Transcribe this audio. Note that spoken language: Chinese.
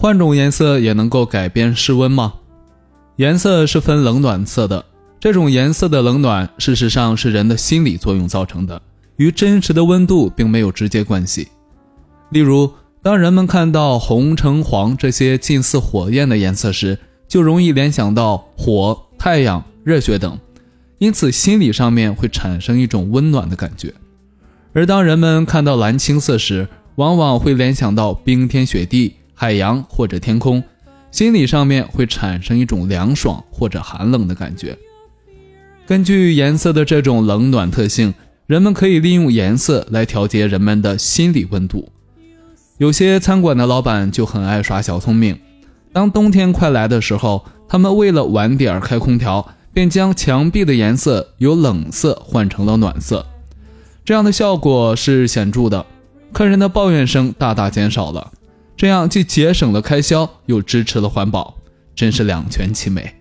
换种颜色也能够改变室温吗？颜色是分冷暖色的，这种颜色的冷暖，事实上是人的心理作用造成的，与真实的温度并没有直接关系。例如，当人们看到红、橙、黄这些近似火焰的颜色时，就容易联想到火、太阳、热血等，因此心理上面会产生一种温暖的感觉。而当人们看到蓝青色时，往往会联想到冰天雪地。海洋或者天空，心理上面会产生一种凉爽或者寒冷的感觉。根据颜色的这种冷暖特性，人们可以利用颜色来调节人们的心理温度。有些餐馆的老板就很爱耍小聪明，当冬天快来的时候，他们为了晚点开空调，便将墙壁的颜色由冷色换成了暖色，这样的效果是显著的，客人的抱怨声大大减少了。这样既节省了开销，又支持了环保，真是两全其美。